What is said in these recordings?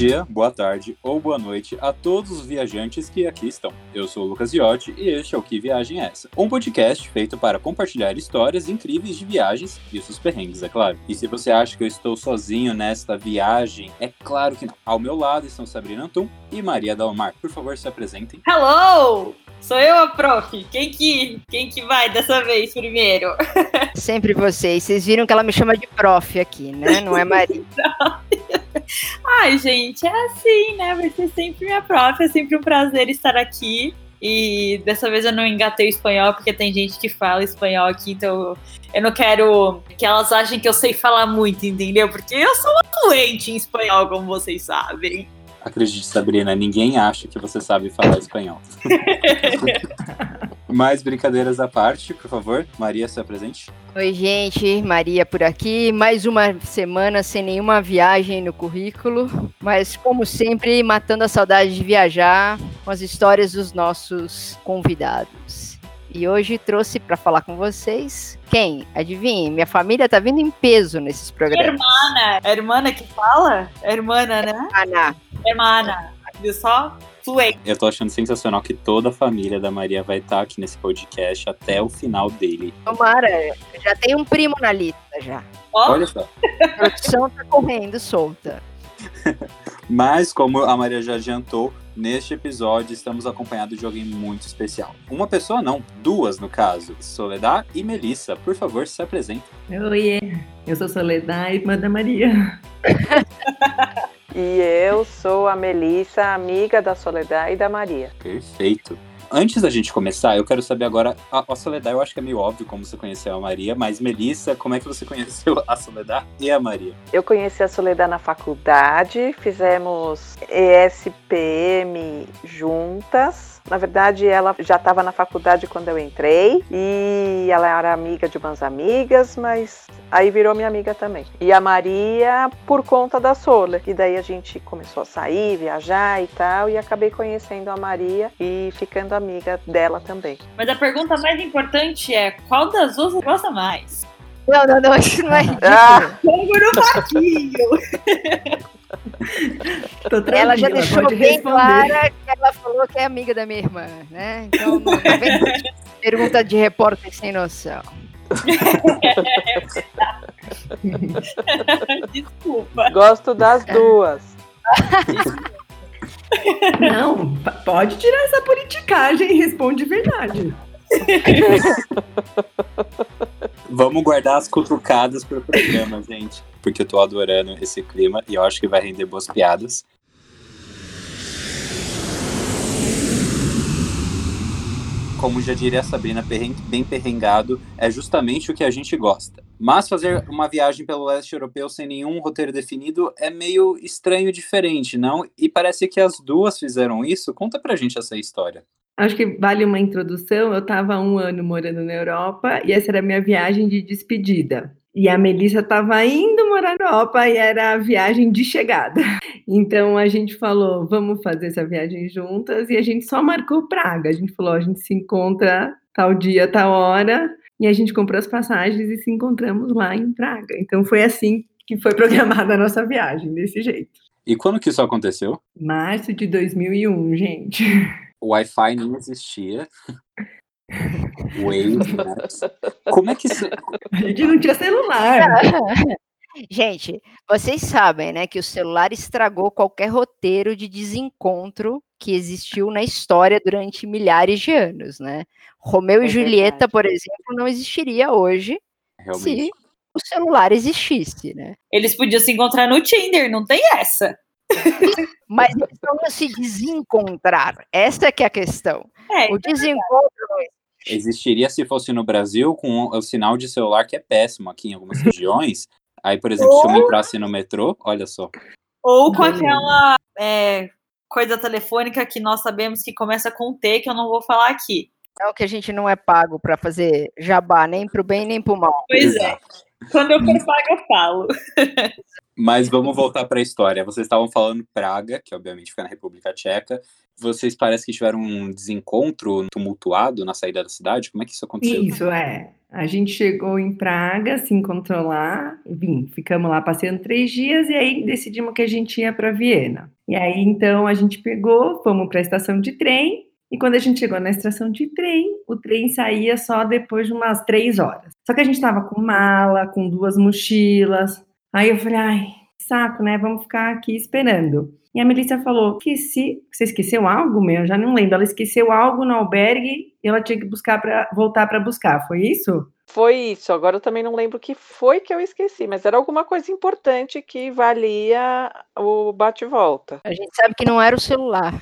dia, boa tarde ou boa noite a todos os viajantes que aqui estão. Eu sou o Lucas Iotti e este é o Que Viagem é Essa? Um podcast feito para compartilhar histórias incríveis de viagens e seus perrengues, é claro. E se você acha que eu estou sozinho nesta viagem, é claro que não. Ao meu lado estão Sabrina Antum e Maria Dalmar. Por favor, se apresentem. Hello! Sou eu a prof. Quem que, quem que vai dessa vez primeiro? Sempre vocês. Vocês viram que ela me chama de prof aqui, né? Não é Maria. Ai, gente, é assim, né? Vai ser sempre minha prof. É sempre um prazer estar aqui. E dessa vez eu não engatei o espanhol, porque tem gente que fala espanhol aqui, então eu não quero que elas achem que eu sei falar muito, entendeu? Porque eu sou uma fluente em espanhol, como vocês sabem. Acredite, Sabrina, ninguém acha que você sabe falar espanhol. Mais brincadeiras à parte, por favor. Maria, se apresente. Oi, gente. Maria por aqui. Mais uma semana sem nenhuma viagem no currículo. Mas, como sempre, matando a saudade de viajar com as histórias dos nossos convidados. E hoje trouxe para falar com vocês quem? Adivinhe, minha família tá vindo em peso nesses programas. Hermana, é hermana que fala? É hermana, né? Ana. Hermana, viu só? Fluente. Eu tô achando sensacional que toda a família da Maria vai estar aqui nesse podcast até o final dele. Tomara, já tem um primo na lista já. Ó, Olha só. A produção tá correndo solta. Mas, como a Maria já adiantou, neste episódio estamos acompanhados de alguém muito especial. Uma pessoa não, duas no caso. Soledad e Melissa, por favor, se apresentem. Oiê, eu sou Soledad, irmã da Maria. E eu sou a Melissa, amiga da Soledad e da Maria. Perfeito. Antes da gente começar, eu quero saber agora, a, a Soledad eu acho que é meio óbvio como você conheceu a Maria, mas Melissa, como é que você conheceu a Soledad e a Maria? Eu conheci a Soledad na faculdade, fizemos ESPM juntas. Na verdade, ela já estava na faculdade quando eu entrei e ela era amiga de umas amigas, mas aí virou minha amiga também. E a Maria por conta da Sole, e daí a gente começou a sair, viajar e tal, e acabei conhecendo a Maria e ficando amiga dela também. mas a pergunta mais importante é: qual das duas você gosta mais? Não, não, não, isso não é ridículo. Ah, Fogo no parquinho! Tô Ela já deixou bem responder. clara que ela falou que é amiga da minha irmã, né? Então, não vem pergunta de repórter sem noção. Desculpa. gosto das duas. Não, pode tirar essa politicagem e responde verdade. Vamos guardar as cutucadas pro programa, gente. Porque eu tô adorando esse clima e eu acho que vai render boas piadas. Como já diria a Sabrina, bem perrengado é justamente o que a gente gosta. Mas fazer uma viagem pelo leste europeu sem nenhum roteiro definido é meio estranho e diferente, não? E parece que as duas fizeram isso. Conta pra gente essa história. Acho que vale uma introdução. Eu estava um ano morando na Europa e essa era a minha viagem de despedida. E a Melissa estava indo morar na Europa e era a viagem de chegada. Então a gente falou, vamos fazer essa viagem juntas e a gente só marcou Praga. A gente falou, a gente se encontra tal dia, tal hora. E a gente comprou as passagens e se encontramos lá em Praga. Então foi assim que foi programada a nossa viagem, desse jeito. E quando que isso aconteceu? Março de 2001, gente. O Wi-Fi não existia. Wave, Maps. Como é que isso... A gente não tinha celular. Gente, vocês sabem, né, que o celular estragou qualquer roteiro de desencontro que existiu na história durante milhares de anos, né? Romeu É e Julieta, verdade. por exemplo, não existiria hoje Realmente. se o celular existisse, né? Eles podiam se encontrar no Tinder, não tem essa. Mas eles não se desencontrar. Essa é que é a questão. É, O desencontro Existiria se fosse no Brasil com o sinal de celular que é péssimo aqui em algumas regiões. Aí, por exemplo, se eu entrasse no metrô, olha só. ou com aquela é, coisa telefônica que nós sabemos que começa com T, que eu não vou falar aqui. é o que a gente não é pago para fazer jabá, nem pro bem nem pro mal. Pois é. Quando eu for paga, eu falo. Mas vamos voltar para a história. Vocês estavam falando Praga, que obviamente fica na República Tcheca. Vocês parece que tiveram um desencontro tumultuado na saída da cidade. Como é que isso aconteceu? Isso, é. A gente chegou em Praga, se encontrou lá, enfim, ficamos lá passeando três dias e aí decidimos que a gente ia para Viena. E aí então a gente pegou, fomos para a estação de trem e quando a gente chegou na estação de trem, o trem saía só depois de umas três horas. Só que a gente estava com mala, com duas mochilas. Aí eu falei, ai, saco, né? Vamos ficar aqui esperando. E a Melissa falou: esqueci. Você esqueceu algo, meu? Eu já não lembro. Ela esqueceu algo no albergue e ela tinha que buscar para voltar para buscar. Foi isso? Foi isso. Agora eu também não lembro o que foi que eu esqueci, mas era alguma coisa importante que valia o bate-volta. A gente sabe que não era o celular.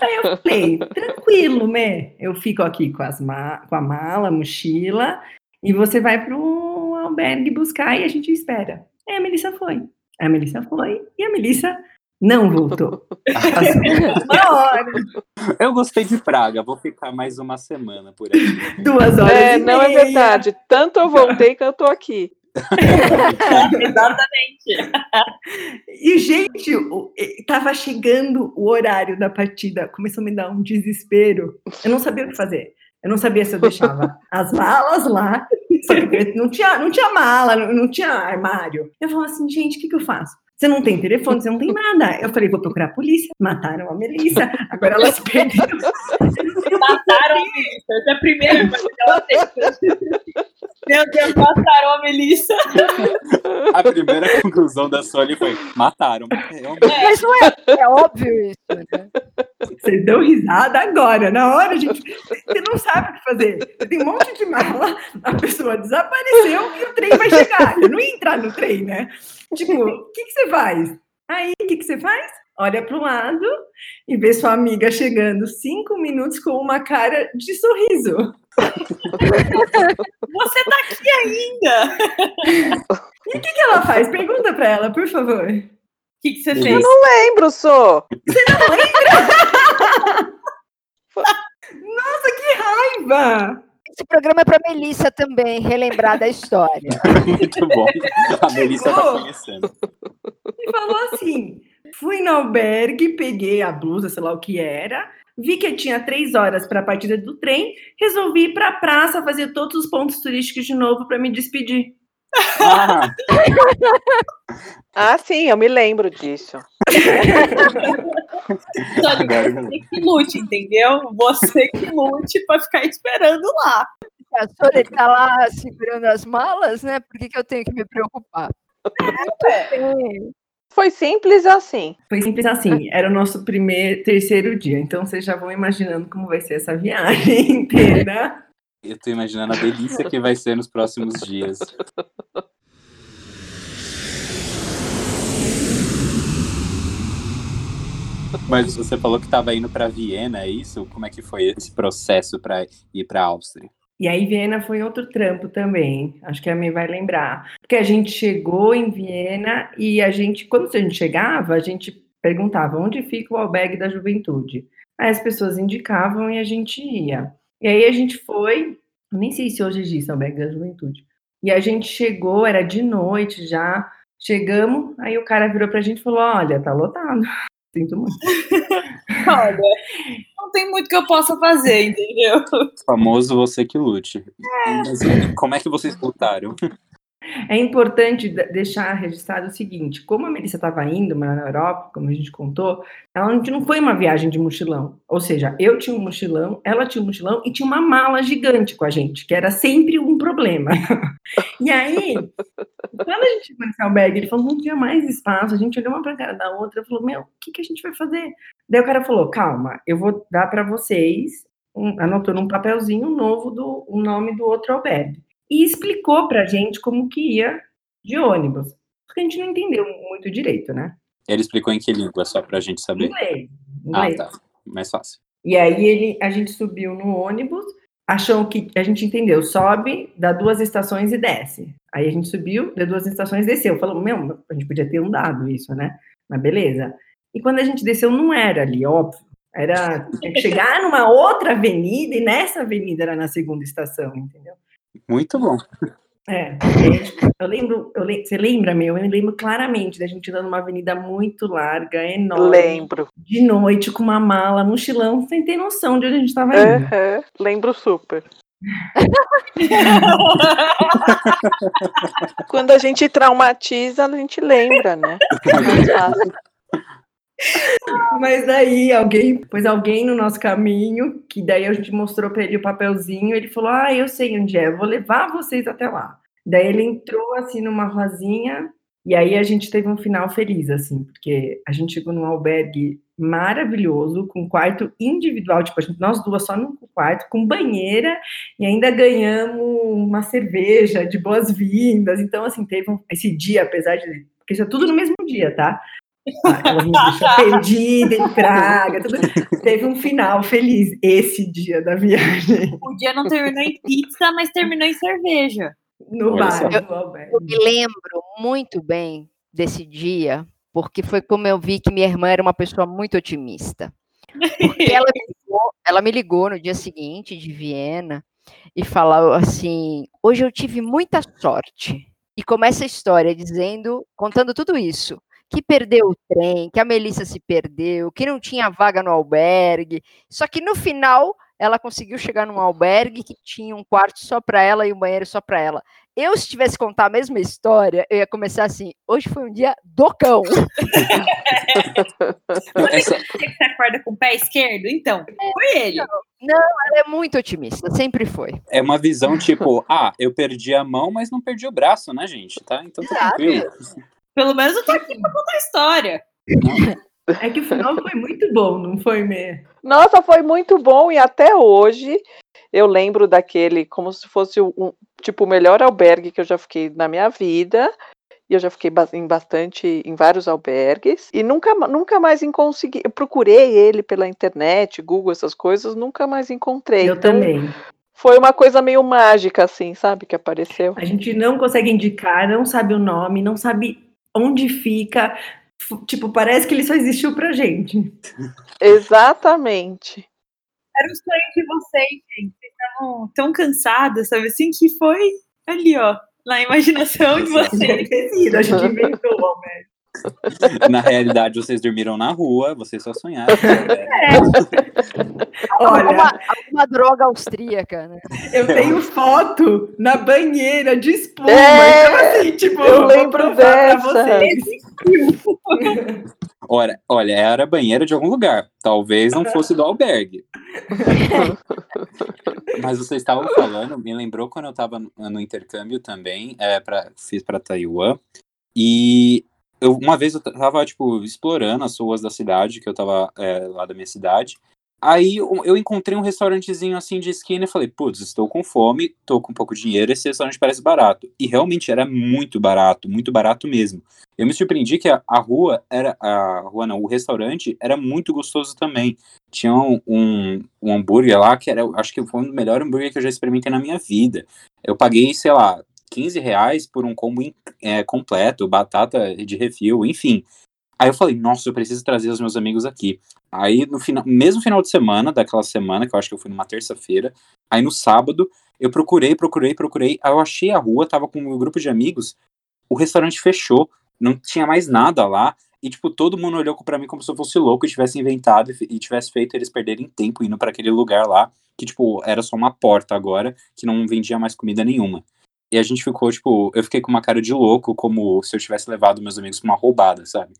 Aí eu falei, tranquilo, Mê. Eu fico aqui com, as ma com a mala, a mochila, e você vai para o albergue buscar e a gente espera. Aí a Melissa foi. A Melissa foi e a Melissa não voltou. uma hora. Eu gostei de Praga, vou ficar mais uma semana por aqui. Duas horas. É, e não é meia. verdade. Tanto eu voltei que eu tô aqui. Exatamente. E, gente, o- e- tava chegando o horário da partida, começou a me dar um desespero. Eu não sabia o que fazer. Eu não sabia se eu deixava as malas lá, não tinha, não tinha mala, não, não tinha armário. Eu falava assim, gente, o que, que eu faço? Você não tem telefone, você não tem nada. Eu falei, vou procurar a polícia. Mataram a Melissa, agora elas perderam. Mataram a Melissa. Essa é a primeira coisa que ela tem. Meu Deus, mataram a Melissa. A primeira conclusão da Sony foi: mataram. Realmente. Mas não é, é óbvio isso, né? Vocês dão risada agora, na hora, gente. Você não sabe o que fazer. Você tem um monte de mala, a pessoa desapareceu e o trem vai chegar. Eu não ia entrar no trem, né? Tipo, o que, que você faz? Aí, o que, que você faz? Olha para o lado e vê sua amiga chegando cinco minutos com uma cara de sorriso. Você tá aqui ainda. E o que, que ela faz? Pergunta para ela, por favor. O que, que você fez? Lembro, sou. Nossa, que raiva! Esse programa é para Melissa também, relembrar da história. Muito bom. A Melissa tá Chegou. conhecendo. e falou assim: fui no albergue, peguei a blusa, sei lá o que era, vi que tinha três horas para a partida do trem, resolvi ir para a praça fazer todos os pontos turísticos de novo para me despedir. Ah, Ah, sim, eu me lembro disso. Só agora- você que lute, entendeu? Você que lute pra ficar esperando lá. A Sônia tá lá segurando as malas, né? Por que, que eu tenho que me preocupar? É. Foi simples assim. Foi simples assim, era o nosso primeiro, terceiro dia, então vocês já vão imaginando como vai ser essa viagem inteira. Eu tô imaginando a delícia que vai ser nos próximos dias. Mas você falou que estava indo para Viena, é isso? Como é que foi esse processo para ir para Áustria? E aí Viena foi outro trampo também, acho que a mim vai lembrar. Porque a gente chegou em Viena e a gente, quando a gente chegava, a gente perguntava onde fica o albergue da juventude. Aí as pessoas indicavam e a gente ia. E aí a gente foi, nem sei se hoje existe albergue da juventude. E a gente chegou, era de noite já, chegamos, aí o cara virou pra gente e falou, olha, tá lotado. Sinto muito. Olha, não tem muito que eu possa fazer, entendeu? Famoso você que lute. Mas como é que vocês lutaram? É importante de- deixar registrado o seguinte: como a Melissa estava indo morar na Europa, como a gente contou, ela não, foi uma viagem de mochilão. Ou seja, eu tinha um mochilão, ela tinha um mochilão e tinha uma mala gigante com a gente, que era sempre um problema. E aí, quando a gente chegou nesse albergue, ele falou: não tinha mais espaço. A gente olhou uma para cara da outra e falou: meu, o que, que a gente vai fazer? Daí o cara falou: calma, eu vou dar para vocês, um, anotou num papelzinho novo do, o nome do outro albergue e explicou pra gente como que ia de ônibus. Porque a gente não entendeu muito direito, né? Ele explicou em que língua, só pra gente saber. Inglês. Ah, inglês. tá. Mais fácil. E aí ele, a gente subiu no ônibus, achou que a gente entendeu, sobe, dá duas estações e desce. Aí a gente subiu, deu duas estações desceu. Falou, meu, a gente podia ter andado isso, né? Mas beleza. E quando a gente desceu, não era ali, óbvio. Era tinha que chegar numa outra avenida e nessa avenida era na segunda estação, entendeu? Muito bom. É, eu lembro, eu lembro, você lembra, meu? Eu lembro claramente da gente andando numa avenida muito larga, enorme. Lembro. De noite, com uma mala, mochilão, sem ter noção de onde a gente estava indo. Uhum, lembro super. Quando a gente traumatiza, a gente lembra, né? Mas daí alguém, pois alguém no nosso caminho, que daí a gente mostrou para ele o papelzinho, ele falou: "Ah, eu sei onde é, vou levar vocês até lá". Daí ele entrou assim numa rosinha e aí a gente teve um final feliz assim, porque a gente chegou num albergue maravilhoso, com quarto individual, tipo, a gente, nós duas só no quarto, com banheira, e ainda ganhamos uma cerveja de boas-vindas. Então, assim, teve um, esse dia, apesar de. Porque isso é tudo no mesmo dia, tá? Ela me deixou perdida em Praga, tudo. teve um final feliz esse dia da viagem. O dia não terminou em pizza, mas terminou em cerveja. No Olha bar do albergue. Eu me lembro muito bem desse dia, porque foi como eu vi que minha irmã era uma pessoa muito otimista. Porque ela me ligou, ela me ligou no dia seguinte de Viena e falou assim: hoje eu tive muita sorte. E começa a história dizendo, contando tudo isso. Que perdeu o trem, que a Melissa se perdeu, que não tinha vaga no albergue. Só que no final ela conseguiu chegar num albergue que tinha um quarto só para ela e um banheiro só para ela. Eu, se tivesse contar a mesma história, eu ia começar assim: hoje foi um dia do cão. Não, essa- Você que acorda com o pé esquerdo? Então, foi ele. Ela é muito otimista, sempre foi. é uma visão tipo, ah, eu perdi a mão, mas não perdi o braço, né, gente? Tá? Então tá tranquilo. Pelo menos eu tô aqui pra contar a história. É que o final foi muito bom, não foi, Mê? Nossa, foi muito bom e até hoje eu lembro daquele como se fosse um tipo o melhor albergue que eu já fiquei na minha vida. E eu já fiquei em bastante em vários albergues e nunca nunca mais consegui. Eu procurei ele pela internet, Google essas coisas, nunca mais encontrei. Eu Então, também. Foi uma coisa meio mágica assim, sabe, que apareceu. A gente não consegue indicar, não sabe o nome, não sabe onde fica. Tipo, parece que ele só existiu pra gente. Exatamente. Era o sonho de vocês, gente. Vocês estavam tão cansadas, sabe? Assim que foi ali, ó. Na imaginação de vocês. A gente inventou, Alberto. Na realidade, vocês dormiram na rua, vocês só sonharam. né? Olha, Alguma, alguma droga austríaca, né? eu tenho foto na banheira de espuma. É, então, assim, tipo, eu vou lembro provar pra dessa. vocês. Olha, olha, era banheira de algum lugar. Talvez não fosse do albergue. Mas vocês estavam falando, me lembrou quando eu estava no, no intercâmbio também, é, pra, fiz para Taiwan. E eu, uma vez eu tava, tipo, explorando as ruas da cidade, que eu tava é, lá da minha cidade. Aí eu, encontrei um restaurantezinho assim de esquina e falei, putz, estou com fome, tô com pouco dinheiro, esse restaurante parece barato. E realmente era muito barato, muito barato mesmo. Eu me surpreendi que a, a rua era. A rua não, o restaurante era muito gostoso também. Tinha um, um, um hambúrguer lá que era, acho que foi dos melhores hambúrguer que eu já experimentei na minha vida. Eu paguei, sei lá, 15 reais por um combo é, completo, batata de refil, enfim. Aí eu falei, nossa, eu preciso trazer os meus amigos aqui. Aí no final, mesmo final de semana, daquela semana, que eu acho que eu fui numa terça-feira, aí no sábado, eu procurei, procurei, procurei, aí eu achei a rua, tava com o meu grupo de amigos, o restaurante fechou, não tinha mais nada lá, e tipo, todo mundo olhou pra mim como se eu fosse louco e tivesse inventado e tivesse feito eles perderem tempo indo pra aquele lugar lá, que tipo, era só uma porta agora, que não vendia mais comida nenhuma. E a gente ficou, tipo, eu fiquei com uma cara de louco, como se eu tivesse levado meus amigos pra uma roubada, sabe?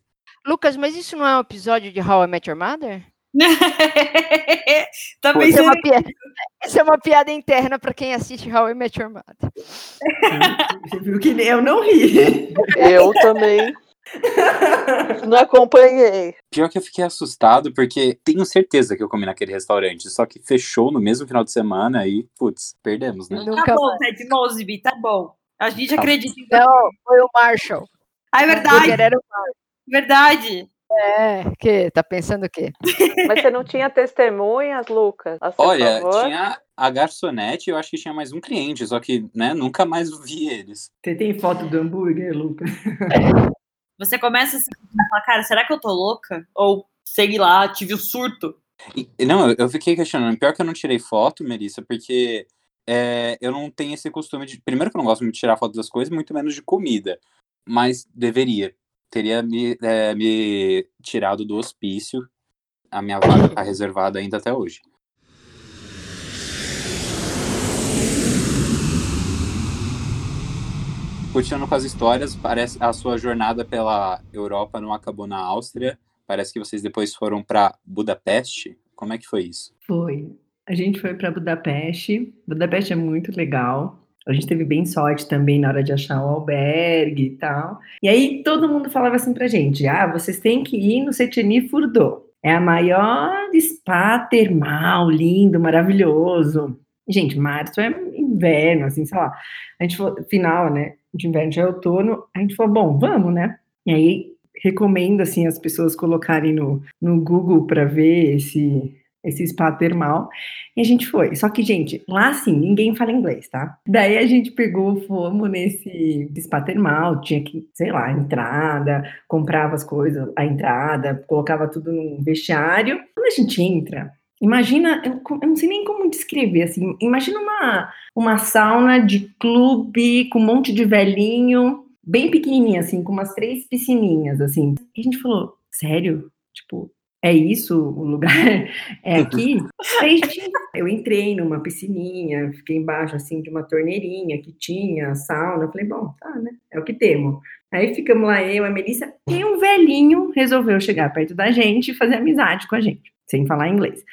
Lucas, mas isso não é um episódio de How I Met Your Mother? tá Pô, Isso é uma piada, isso é uma piada interna para quem assiste How I Met Your Mother. Você viu que eu não ri. Eu também não acompanhei. Pior que eu fiquei assustado, porque tenho certeza que eu comi naquele restaurante, só que fechou no mesmo final de semana e, putz, perdemos, né? Tá Nunca bom, Ted Mosby, tá bom. A gente Tá. acredita em Não, foi o Marshall. Ah, é verdade, era o verdade. É, que tá pensando o quê? Mas você não tinha testemunhas, Lucas? Olha, favor? tinha a garçonete e eu acho que tinha mais um cliente, só que, né, nunca mais vi eles. Você tem foto do hambúrguer, Lucas? Você começa assim, a falar, cara, será que eu tô louca? Ou, sei lá, tive o surto. E- não, eu- eu fiquei questionando. Pior que eu não tirei foto, Melissa, porque é, eu não tenho esse costume de. Primeiro, que eu não gosto muito de tirar foto das coisas, muito menos de comida. Mas deveria. Teria me, é, me tirado do hospício. A minha vaga tá reservada ainda até hoje. Continuando com as histórias, parece a sua jornada pela Europa não acabou na Áustria. Parece que vocês depois foram para Budapeste. Como é que foi isso? Foi. A gente foi para Budapeste. Budapeste é muito legal. A gente teve bem sorte também na hora de achar o albergue e tal. E aí todo mundo falava assim pra gente: ah, vocês têm que ir no Setini Furdô. É a maior spa termal, lindo, maravilhoso. Gente, março é inverno, assim, sei lá. A gente falou, final, né? De inverno é outono. A gente falou, bom, vamos, né? E aí recomendo, assim, as pessoas colocarem no, no Google para ver esse, esse spa termal. E a gente foi. Só que, gente, lá assim, ninguém fala inglês, tá? Daí a gente pegou, fomos nesse spa termal, tinha que, sei lá, entrada, comprava as coisas, a entrada, colocava tudo no vestiário. Quando a gente entra, Imagina, eu, eu, não sei nem como descrever, assim, imagina uma, uma sauna de clube com um monte de velhinho, bem pequenininha, assim, com umas três piscininhas, assim. E a gente falou, sério? Tipo, é isso o lugar? É aqui? Aí eu entrei numa piscininha, fiquei embaixo, assim, de uma torneirinha que tinha sauna. Eu falei, bom, tá, né? É o que temos. Aí ficamos lá, eu, a Melissa, e um velhinho resolveu chegar perto da gente e fazer amizade com a gente, sem falar inglês.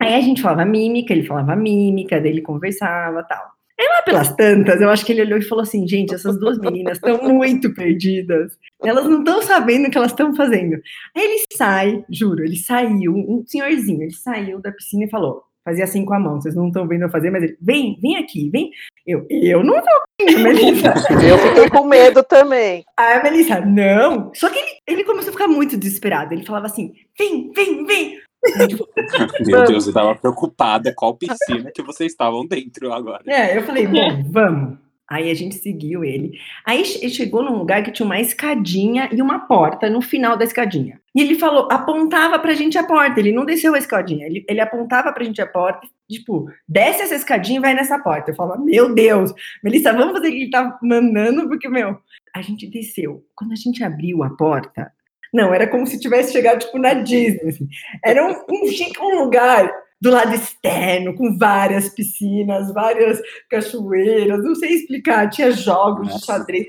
Aí a gente falava mímica, ele falava mímica, daí ele conversava tal. Aí lá pelas tantas, eu acho que ele olhou e falou assim: gente, essas duas meninas estão muito perdidas. Elas não estão sabendo o que elas estão fazendo. Aí ele sai, juro, ele saiu, um senhorzinho, ele saiu da piscina e falou: fazia assim com a mão, vocês não estão vendo eu fazer, mas ele, vem, vem aqui, vem. Eu, eu não vendo, Melissa. eu fiquei com medo também. Aí a Melissa, não. Só que ele, ele começou a ficar muito desesperado. Ele falava assim: vem, vem, vem. Meu Deus, eu tava preocupada qual piscina que vocês estavam dentro agora. É, eu falei, bom, vamos. Aí a gente seguiu ele. Aí ele chegou num lugar que tinha uma escadinha e uma porta no final da escadinha. E ele falou, apontava pra gente a porta. Ele não desceu a escadinha, ele, ele apontava pra gente a porta, tipo, desce essa escadinha e vai nessa porta. Eu falava, meu Deus, Melissa, vamos fazer o que ele tá mandando, porque, meu, a gente desceu. Quando a gente abriu a porta, não, era como se tivesse chegado, tipo, na Disney. Assim. Era um, um, um lugar do lado externo, com várias piscinas, várias cachoeiras, não sei explicar, tinha jogos nossa. de xadrez.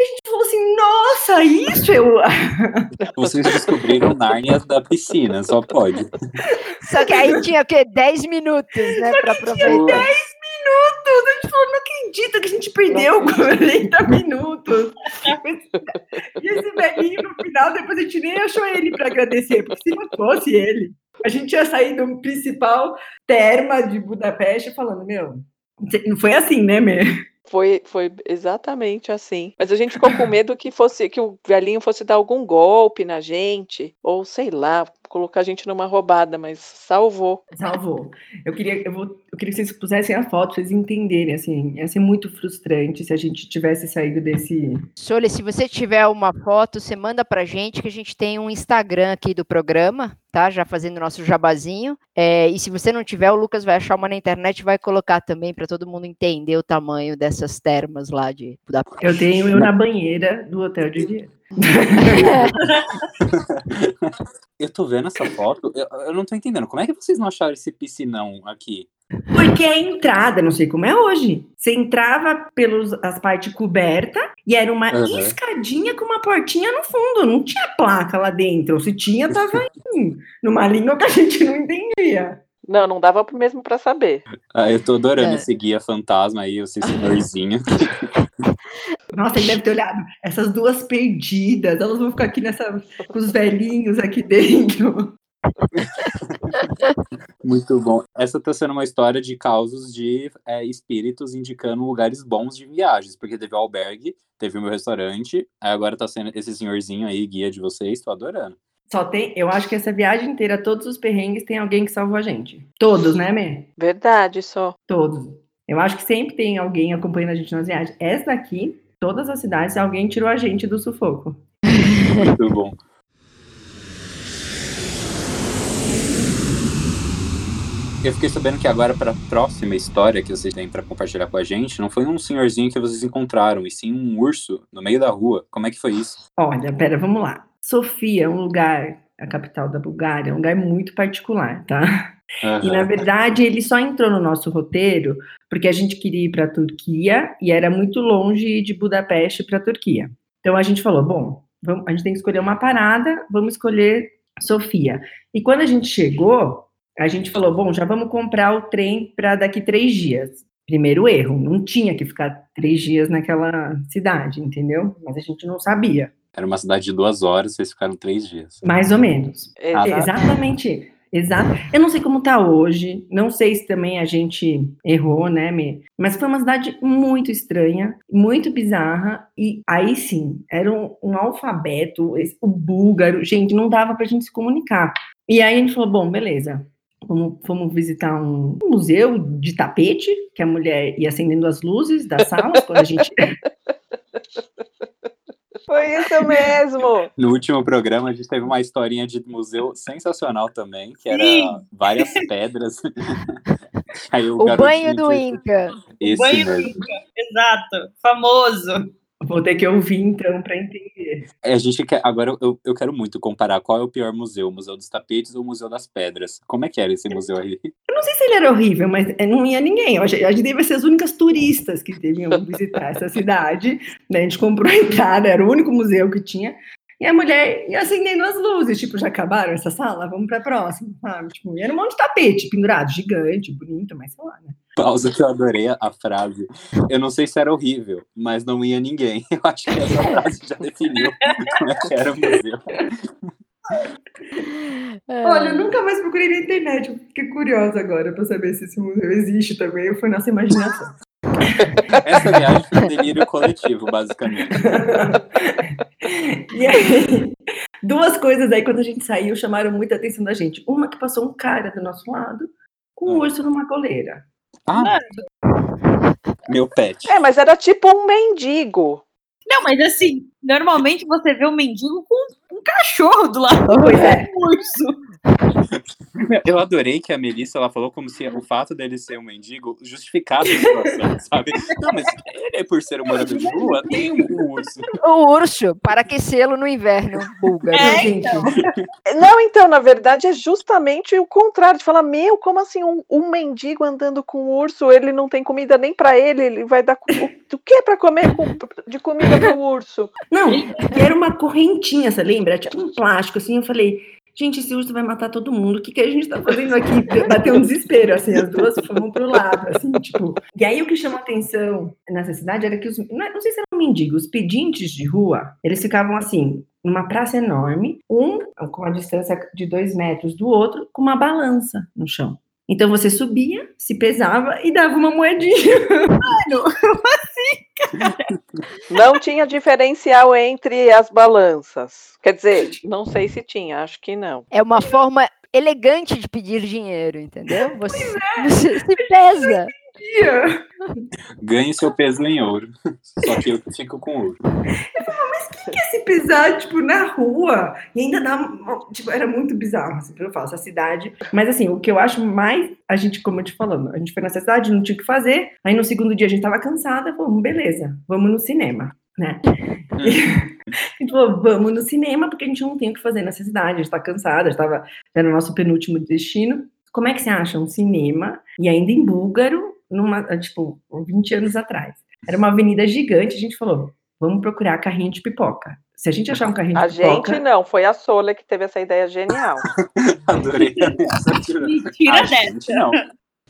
E a gente falou assim, nossa, isso eu... Vocês descobriram Nárnia da piscina, só pode. Só que aí tinha o quê? 10 minutos, né, para aproveitar. Tinha 10 minutos! A gente falou, não acredito que a gente perdeu 40 minutos. E esse velhinho, no final, depois a gente nem achou ele para agradecer, porque se não fosse ele, a gente ia sair do principal terma de Budapeste falando, meu, não foi assim, né, Mer? Foi, foi exatamente assim. Mas a gente ficou com medo que fosse que o velhinho fosse dar algum golpe na gente, ou sei lá, colocar a gente numa roubada, mas salvou. Salvou. Eu queria, eu, vou, queria que vocês pusessem a foto, pra vocês entenderem, assim, ia ser muito frustrante se a gente tivesse saído desse... Sole, se você tiver uma foto, você manda pra gente, que a gente tem um Instagram aqui do programa, tá? Já fazendo nosso jabazinho. É, e se você não tiver, o Lucas vai achar uma na internet e vai colocar também para todo mundo entender o tamanho dessas termas lá de Budapeste. Eu tenho eu na banheira do hotel de dia. eu tô vendo essa foto, eu, eu, não tô entendendo. Como é que vocês não acharam esse piscinão aqui? Porque a entrada, não sei como é hoje. Você entrava pelas partes cobertas e era uma uhum. escadinha com uma portinha no fundo. Não tinha placa lá dentro. Se tinha, tava em, numa língua que a gente não entendia. Não, não dava mesmo para saber. Ah, eu tô adorando é. esse guia fantasma aí, esse senhorzinho. Nossa, ele deve ter olhado essas duas perdidas, elas vão ficar aqui nessa, com os velhinhos aqui dentro. Muito bom. Essa está sendo uma história de causos de é, espíritos indicando lugares bons de viagens, porque teve o albergue, teve o meu restaurante, aí agora está sendo esse senhorzinho aí, guia de vocês, estou adorando. Só tem, eu acho que essa viagem inteira, todos os perrengues, tem alguém que salvou a gente. Todos, né, Mê? Verdade, só. Todos. Eu acho que sempre tem alguém acompanhando a gente nas viagens. Essa daqui, todas as cidades, alguém tirou a gente do sufoco. Muito bom. Eu fiquei sabendo que agora, para a próxima história que vocês têm para compartilhar com a gente, não foi um senhorzinho que vocês encontraram, e sim um urso no meio da rua. Como é que foi isso? Olha, pera, vamos lá. Sofia é um lugar, a capital da Bulgária, é um lugar muito particular, tá? Uhum. E na verdade ele só entrou no nosso roteiro porque a gente queria ir para a Turquia e era muito longe de Budapeste para a Turquia. Então a gente falou, bom, vamos, a gente tem que escolher uma parada, vamos escolher Sofia. E quando a gente chegou, a gente falou, bom, já vamos comprar o trem para daqui três dias. Primeiro erro, não tinha que ficar três dias naquela cidade, entendeu? Mas a gente não sabia. Era uma cidade de duas horas, vocês ficaram três dias. Mais ou menos. Exatamente. Exato. Eu não sei como tá hoje, não sei se também a gente errou, né, Me? Mas foi uma cidade muito estranha, muito bizarra, e aí sim, era um, um alfabeto, o búlgaro, gente, não dava pra gente se comunicar. E aí a gente falou, bom, beleza, Fomos, fomos, visitar um museu de tapete, que a mulher ia acendendo as luzes das salas quando a gente. Foi isso mesmo! No último programa, a gente teve uma historinha de museu sensacional também, que era Sim. várias pedras. o, o banho do Inca. Esse o banho mesmo. do Inca, exato, famoso. Vou ter que ouvir então para entender. É, a gente quer, agora eu, eu quero muito comparar qual é o pior museu, o Museu dos Tapetes ou o Museu das Pedras. Como é que era esse museu aí? Eu não sei se ele era horrível, mas é, não ia ninguém. A gente devia ser as únicas turistas que deviam visitar essa cidade. Né? A gente comprou a entrada, era o único museu que tinha. E a mulher ia acendendo as luzes, tipo, já acabaram essa sala? Vamos para a próxima, sabe? Tipo, e era um monte de tapete pendurado, gigante, bonito, mas sei lá, né? Pausa que eu adorei a frase. Eu não sei se era horrível, mas não ia ninguém. Eu acho que essa frase já definiu como é que era o museu. Olha, eu nunca mais procurei na internet. Eu fiquei curiosa agora para saber se esse museu existe também foi nossa imaginação. Essa viagem foi um delírio coletivo, basicamente. e aí, duas coisas aí, quando a gente saiu, chamaram muita atenção da gente. Uma que passou um cara do nosso lado com um ah. urso numa coleira. Ah, meu pet. É, mas era tipo um mendigo. Não, mas assim, normalmente você vê um mendigo com um cachorro do lado. Pois é. Um urso. Eu adorei que a Melissa ela falou como se o fato dele ser um mendigo justificasse a situação, sabe? Não, mas ele é por ser um morador de rua, tem um urso. O urso, para aquecê-lo no inverno búlgaro. É, então. Não, então, na verdade, é justamente o contrário, de falar, meu, como assim um, um mendigo andando com um urso, ele não tem comida nem para ele, ele vai dar o, o que para comer com, de comida pro urso? Não, era uma correntinha, você lembra? Tipo um plástico, assim, eu falei gente, esse urso vai matar todo mundo, o que, que a gente tá fazendo aqui? Bateu um desespero, assim, as duas foram pro lado, assim, tipo. E aí o que chamou atenção nessa cidade era que os, não, não sei se eram mendigos, os pedintes de rua, eles ficavam assim, numa praça enorme, um com uma distância de dois metros do outro, com uma balança no chão. Então você subia, se pesava e dava uma moedinha. Mano, assim, cara? Não tinha diferencial entre as balanças. Quer dizer, não sei se tinha, acho que não. É uma forma elegante de pedir dinheiro, entendeu? Você, é. você se pesa dia. Ganhe seu peso em ouro. Só que eu fico com ouro. Eu falo, mas quem quer se pisar, tipo, na rua? E ainda dá. Tipo, era muito bizarro, assim, eu falo, essa cidade. Mas assim, o que eu acho mais. A gente, como eu te falando, a gente foi nessa cidade, não tinha o que fazer. Aí no segundo dia a gente tava cansada, falou, beleza, vamos no cinema, né? gente falou, vamos no cinema, porque a gente não tem o que fazer nessa cidade, a gente tá cansada, estava era o nosso penúltimo destino. Como é que você acha um cinema e ainda em búlgaro numa, tipo, 20 anos atrás. Era uma avenida gigante, a gente falou, vamos procurar carrinho de pipoca. Se a gente achar um carrinho a de pipoca... A gente não, foi a Sola que teve essa ideia genial. Adorei Mentira dessa. Não.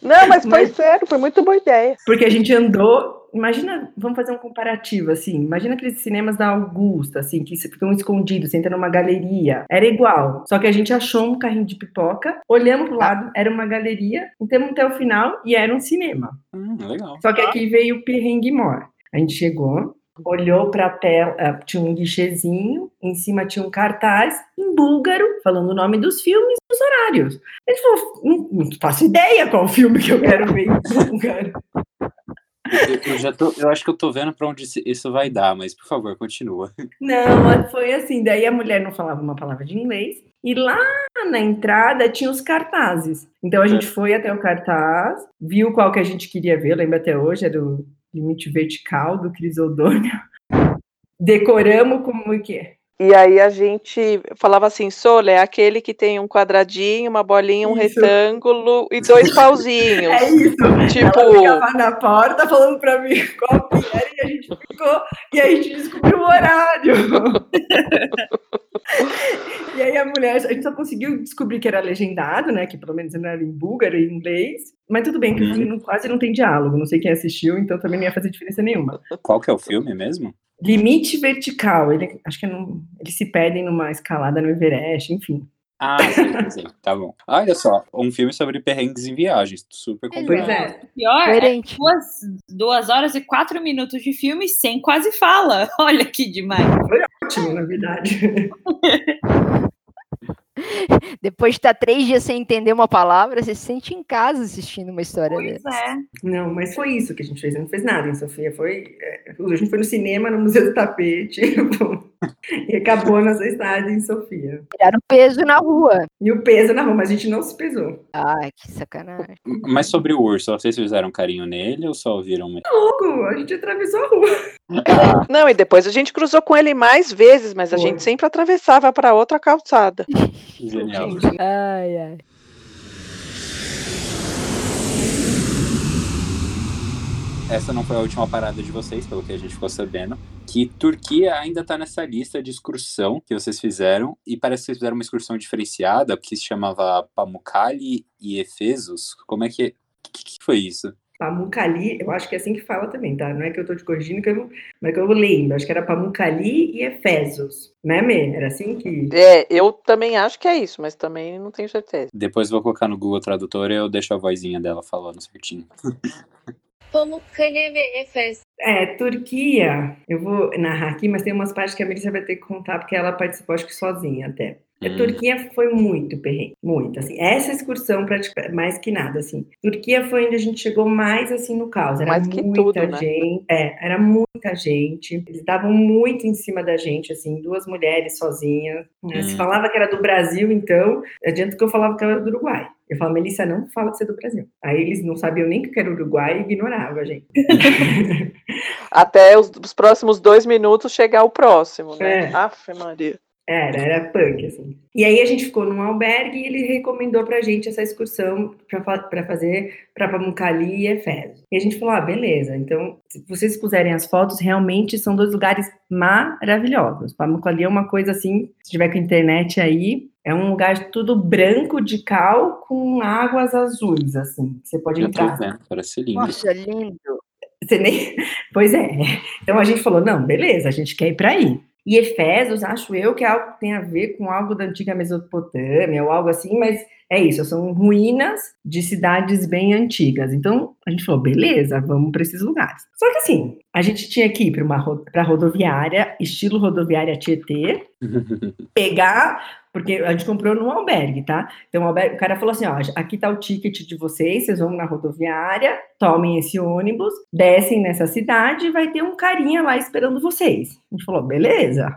Não, mas foi mas... sério, foi muito boa ideia. Porque a gente andou imagina, vamos fazer um comparativo, assim, imagina aqueles cinemas da Augusta, assim, que ficam escondidos, você entra numa galeria, era igual, só que a gente achou um carrinho de pipoca, olhamos pro lado, era uma galeria, então até o final e era um cinema. Hum, legal. Só que aqui veio o perrengue mor. A gente chegou, olhou para a tela, eh, tinha um guichezinho, em cima tinha um cartaz em búlgaro, falando o nome dos filmes e os horários. Ele falou, não, não faço ideia qual filme que eu quero ver em búlgaro. Eu, eu já tô, eu acho que eu tô vendo pra onde isso vai dar, mas por favor, continua. Não, foi assim. Daí a mulher não falava uma palavra de inglês. E lá na entrada tinha os cartazes. Então a gente foi até o cartaz, viu qual que a gente queria ver, lembra até hoje, era o limite vertical do Cris O'Donnell. Decoramos como que. E aí a gente falava assim, Sola é aquele que tem um quadradinho, uma bolinha, um isso. retângulo e dois pauzinhos. É isso. Tipo, Ela ficava na porta falando para mim qual que era e a gente ficou e aí a gente descobriu o horário. e aí a mulher, a gente só conseguiu descobrir que era legendado, né? Que pelo menos não era em búlgaro e inglês. Mas tudo bem, que o filme quase não tem diálogo. Não sei quem assistiu, então também não ia fazer diferença nenhuma. Qual que é o filme mesmo? Limite vertical. Ele, acho que não, eles se perdem numa escalada no Everest, enfim. Ah, sim, sim, tá bom. Olha só, um filme sobre perrengues em viagens, super completo. Pois é. Pior é duas, duas horas e quatro minutos de filme sem quase fala. Olha que demais. Foi ótimo, na verdade. Depois de estar três dias sem entender uma palavra, você se sente em casa assistindo uma história pois dessa. É. Não, mas foi isso que a gente fez. Não fez nada em Sofia. Foi, é, a gente foi no cinema, no Museu do Tapete. e acabou nossa estada em Sofia. Tiraram peso na rua. E o peso na rua, mas a gente não se pesou. Ai, que sacanagem. Mas sobre o urso, vocês fizeram carinho nele ou só ouviram? Tá louco, a gente atravessou a rua. Não, e depois a gente cruzou com ele mais vezes, mas a Foi. gente sempre atravessava para outra calçada. Genial. Ai, ai. Essa não foi a última parada de vocês, pelo que a gente ficou sabendo, que Turquia ainda está nessa lista de excursão que vocês fizeram, e parece que vocês fizeram uma excursão diferenciada, que se chamava Pamukkale e Efesos. Como é que, é? que, que foi isso? Pamukkale, eu acho que é assim que fala também, tá? Não é que eu tô te corrigindo, que eu, mas que eu lembro. Acho que era Pamukkale e Efesos, né, Mê? Era assim que... É, eu também acho que é isso, mas também não tenho certeza. Depois vou colocar no Google Tradutor e eu deixo a vozinha dela falando certinho. Pamukkale ve Efes. É, Turquia, eu vou narrar aqui, mas tem umas partes que a Melissa vai ter que contar, porque ela participou, acho que sozinha até. A hum. Turquia foi muito perrengue, muito, assim. Essa excursão, mais que nada, assim. Turquia foi onde a gente chegou mais, assim, no caos. Era mais que muita tudo, né? gente. É, era muita gente. Eles estavam muito em cima da gente, assim, duas mulheres sozinhas. Hum. Se falava que era do Brasil, então, adianta que eu falava que era do Uruguai. Eu falo, Melissa, não fala que você é do Brasil. Aí eles não sabiam nem que era Uruguai e ignoravam a gente. Até os, os, próximos dois minutos chegar o próximo, né? É. Aff, Maria. Era, era punk, assim. E aí a gente ficou num albergue e ele recomendou pra gente essa excursão para fazer para Pamukkale e Efésio. E a gente falou, ah, beleza, então, se vocês puserem as fotos, realmente são dois lugares maravilhosos. Pamukkale é uma coisa assim, se tiver com internet aí, é um lugar tudo branco de cal com águas azuis, assim. Você pode Eu entrar. Tô vendo, parece lindo. Nossa, lindo. Você nem... Pois é. Então a gente falou, não, beleza, a gente quer ir para aí. E Efésios, acho eu que é algo que tem a ver com algo da antiga Mesopotâmia ou algo assim, mas é isso, são ruínas de cidades bem antigas. Então a gente falou, beleza, vamos para esses lugares. Só que assim, a gente tinha que ir para uma pra rodoviária, estilo rodoviária Tietê, pegar porque a gente comprou num albergue, tá? Então o, albergue, o cara falou assim: ó, aqui tá o ticket de vocês, vocês vão na rodoviária, tomem esse ônibus, descem nessa cidade, vai ter um carinha lá esperando vocês. A gente falou: beleza.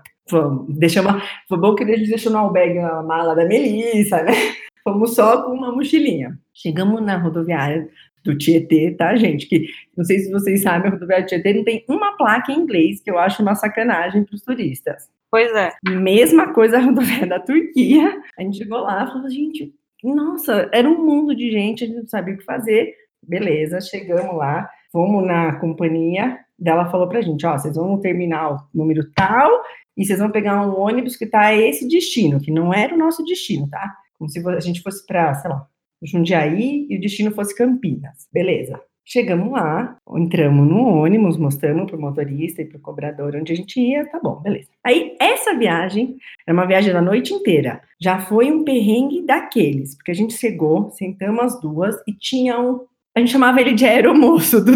Deixamos, foi bom que eles deixou no albergue a mala da Melissa, né? Fomos só com uma mochilinha. Chegamos na rodoviária do Tietê, tá, gente? Que não sei se vocês sabem, a rodoviária do Tietê não tem uma placa em inglês, que eu acho uma sacanagem para os turistas. Pois é. Mesma coisa a rodovia da Turquia. A gente chegou lá e falou, gente, nossa, era um mundo de gente, a gente não sabia o que fazer. Beleza, chegamos lá, fomos na companhia, dela falou pra gente, ó, vocês vão no terminal número tal e vocês vão pegar um ônibus que tá a esse destino, que não era o nosso destino, tá? Como se a gente fosse para, sei lá, Jundiaí e o destino fosse Campinas. Beleza. Chegamos lá, entramos no ônibus, mostramos para o motorista e para o cobrador onde a gente ia, tá bom, beleza. Aí, essa viagem, era uma viagem da noite inteira, já foi um perrengue daqueles, porque a gente chegou, sentamos as duas e tinha um. A gente chamava ele de aeromoço do,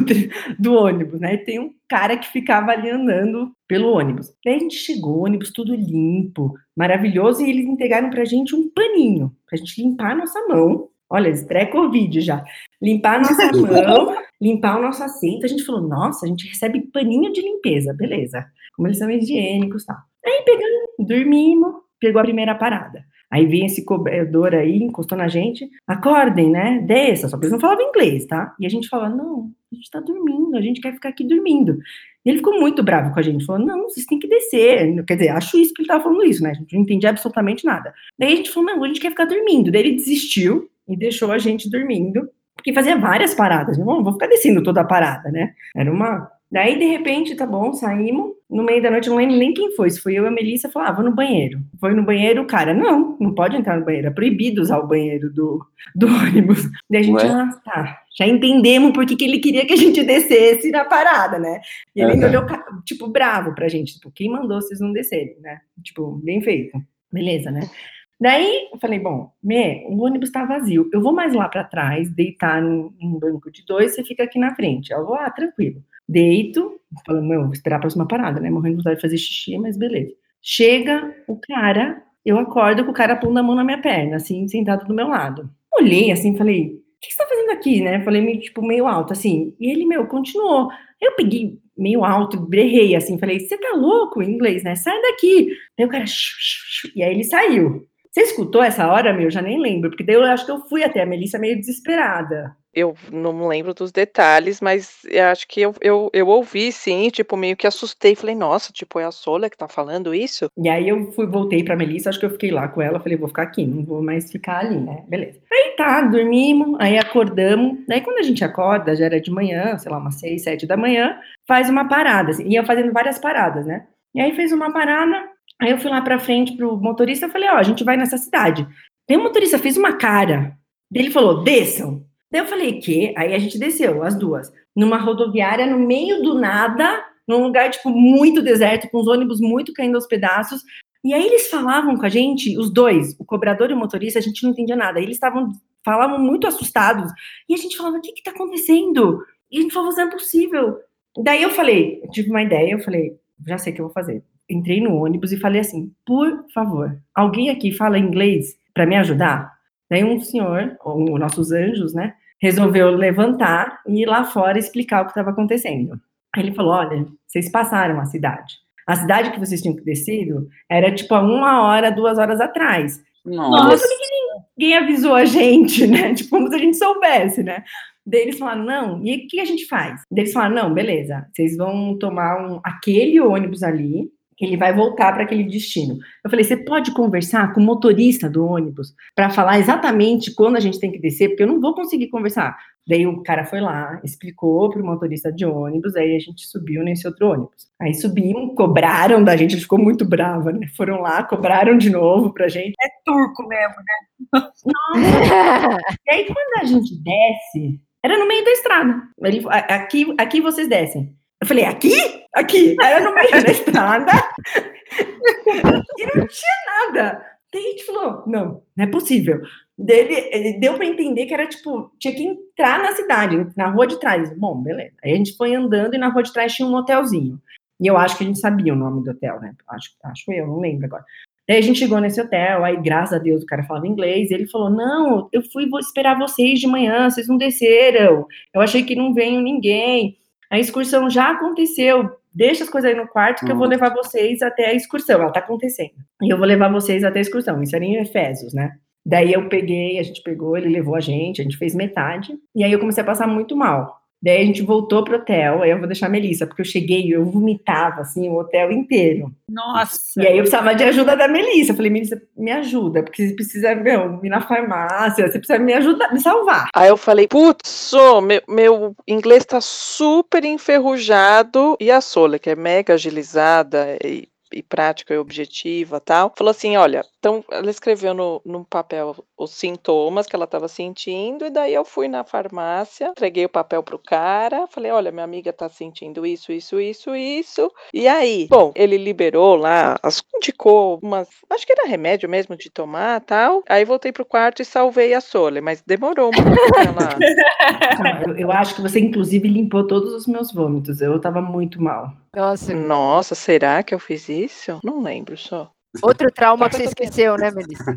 do ônibus, né? E tem um cara que ficava ali andando pelo ônibus. Daí a gente chegou, ônibus tudo limpo, maravilhoso, e eles entregaram pra gente um paninho, pra gente limpar a nossa mão Olha, pré-Covid já. Limpar a nossa mão, limpar o nosso assento. A gente falou, nossa, a gente recebe paninho de limpeza, beleza. Como eles são higiênicos e tal. Aí pegamos, dormimos, pegou a primeira parada. Aí vem esse cobrador aí, encostou na gente, acordem, né? Desça, só que eles não falavam inglês, tá? E a gente falava, não, a gente tá dormindo, a gente quer ficar aqui dormindo. E ele ficou muito bravo com a gente, falou, não, vocês têm que descer. Quer dizer, acho isso que ele tava falando isso, né? A gente não entendia absolutamente nada. Daí a gente falou, não, a gente quer ficar dormindo. Daí ele desistiu e deixou a gente dormindo, porque fazia várias paradas. Não vou ficar descendo toda a parada, né? Era uma Daí, de repente, tá bom, saímos. No meio da noite, não lembro nem quem foi. Se foi eu e a Melissa, falou, ah, vou no banheiro. Foi no banheiro, o cara, não, não pode entrar no banheiro. É proibido usar o banheiro do, do ônibus. Daí a gente, Ué? ah, tá. Já entendemos por que, ele queria que a gente descesse na parada, né? E ele uhum. olhou, tipo, bravo pra gente. Tipo, quem mandou vocês não descerem, né? Tipo, bem feito. Beleza, né? Daí eu falei, bom, me, o ônibus tá vazio. Eu vou mais lá para trás, deitar em um banco de dois, você fica aqui na frente. Eu vou, ah, tranquilo. Deito, falando, meu, vou esperar a próxima parada, né? Morrendo de vontade de fazer xixi, mas beleza. Chega o cara, eu acordo com o cara pondo a mão na minha perna, assim, sentado do meu lado. Olhei assim, falei, o que você tá fazendo aqui, né? Falei, meio, tipo, meio alto, assim. E ele, meu, continuou. Eu peguei meio alto, berrei, assim, falei, você tá louco em inglês, né? Sai daqui. Aí o cara, e aí ele saiu. Você escutou essa hora, meu? Já nem lembro, porque daí eu acho que eu fui até a Melissa meio desesperada eu não lembro dos detalhes, mas eu acho que eu, eu, eu ouvi, sim, tipo, meio que assustei. Falei, nossa, tipo, é a Sola que tá falando isso? E aí eu fui, voltei pra Melissa, acho que eu fiquei lá com ela. Falei, vou ficar aqui, não vou mais ficar ali, né? Beleza. Aí tá, dormimos, aí acordamos. Daí quando a gente acorda, já era de manhã, sei lá, umas seis, sete da manhã, faz uma parada, assim, ia fazendo várias paradas, né? E aí fez uma parada, aí eu fui lá pra frente pro motorista, falei, ó, a gente vai nessa cidade. Aí o motorista fez uma cara. Ele falou, desçam. Daí eu falei, que? Aí a gente desceu, as duas, numa rodoviária no meio do nada, num lugar, tipo, muito deserto, com os ônibus muito caindo aos pedaços. E aí eles falavam com a gente, os dois, o cobrador e o motorista, a gente não entendia nada. Eles estavam, falavam muito assustados. E a gente falava, o que que tá acontecendo? E a gente falou, isso é possível. Daí eu falei, eu tive uma ideia, eu falei, já sei o que eu vou fazer. Entrei no ônibus e falei assim, por favor, alguém aqui fala inglês para me ajudar? Daí um senhor, os nossos anjos, né, resolveu levantar e ir lá fora explicar o que estava acontecendo. Ele falou: Olha, vocês passaram a cidade. A cidade que vocês tinham descido era tipo a uma hora, duas horas atrás. Nossa. ninguém avisou a gente, né? Tipo, como se a gente soubesse, né? Daí eles falaram, não, e o que a gente faz? Daí eles falaram, não, beleza, vocês vão tomar um, aquele ônibus ali, ele vai voltar para aquele destino. Eu falei, você pode conversar com o motorista do ônibus para falar exatamente quando a gente tem que descer, porque eu não vou conseguir conversar. Daí o cara foi lá, explicou para o motorista de ônibus, aí a gente subiu nesse outro ônibus. Aí subimos, cobraram da gente, a gente ficou muito brava, né? Foram lá, cobraram de novo pra gente. É turco mesmo, né? Nossa! e aí quando a gente desce, era no meio da estrada. Ele, aqui, aqui vocês descem. Eu falei, aqui? Aqui. Eu no meio da estrada. e não tinha nada. Daí a gente falou, não, não é possível. Dele, deu para entender que era tipo, tinha que entrar na cidade, na rua de trás. Bom, beleza. Aí a gente foi andando e na rua de trás tinha um hotelzinho. E eu acho que a gente sabia o nome do hotel, né? Acho, acho eu, não lembro agora. Daí a gente chegou nesse hotel, aí graças a Deus o cara falava inglês, ele falou: Não, eu fui esperar vocês de manhã, vocês não desceram. Eu achei que não veio ninguém. A excursão já aconteceu. Deixa as coisas aí no quarto que eu vou uhum. levar vocês até a excursão. Ela tá acontecendo. E eu vou levar vocês até a excursão. Isso era em Efésios, né? Daí eu peguei, a gente pegou, ele levou a gente, a gente fez metade. E aí eu comecei a passar muito mal. Daí a gente voltou pro hotel, aí eu vou deixar a Melissa, porque eu cheguei e eu vomitava, assim, o hotel inteiro. Nossa! E aí eu precisava de ajuda da Melissa. Eu falei, Melissa, me ajuda, porque você precisa, meu, ir na farmácia, você precisa me ajudar, me salvar. Aí eu falei, putz, meu, meu inglês tá super enferrujado, e a Sola, que é mega agilizada e e prática e objetiva tal, falou assim: olha, então ela escreveu no, no papel os sintomas que ela estava sentindo, e daí eu fui na farmácia, entreguei o papel pro cara, falei: olha, minha amiga tá sentindo isso, isso, isso, isso. E aí, bom, ele liberou lá, indicou umas, acho que era remédio mesmo de tomar tal. Aí voltei pro quarto e salvei a Sole, mas demorou um pouco lá. eu, eu acho que você, inclusive, limpou todos os meus vômitos. Eu tava muito mal. Nossa. Nossa, será que eu fiz isso? Não lembro só. Outro trauma que você esqueceu, né, Melissa?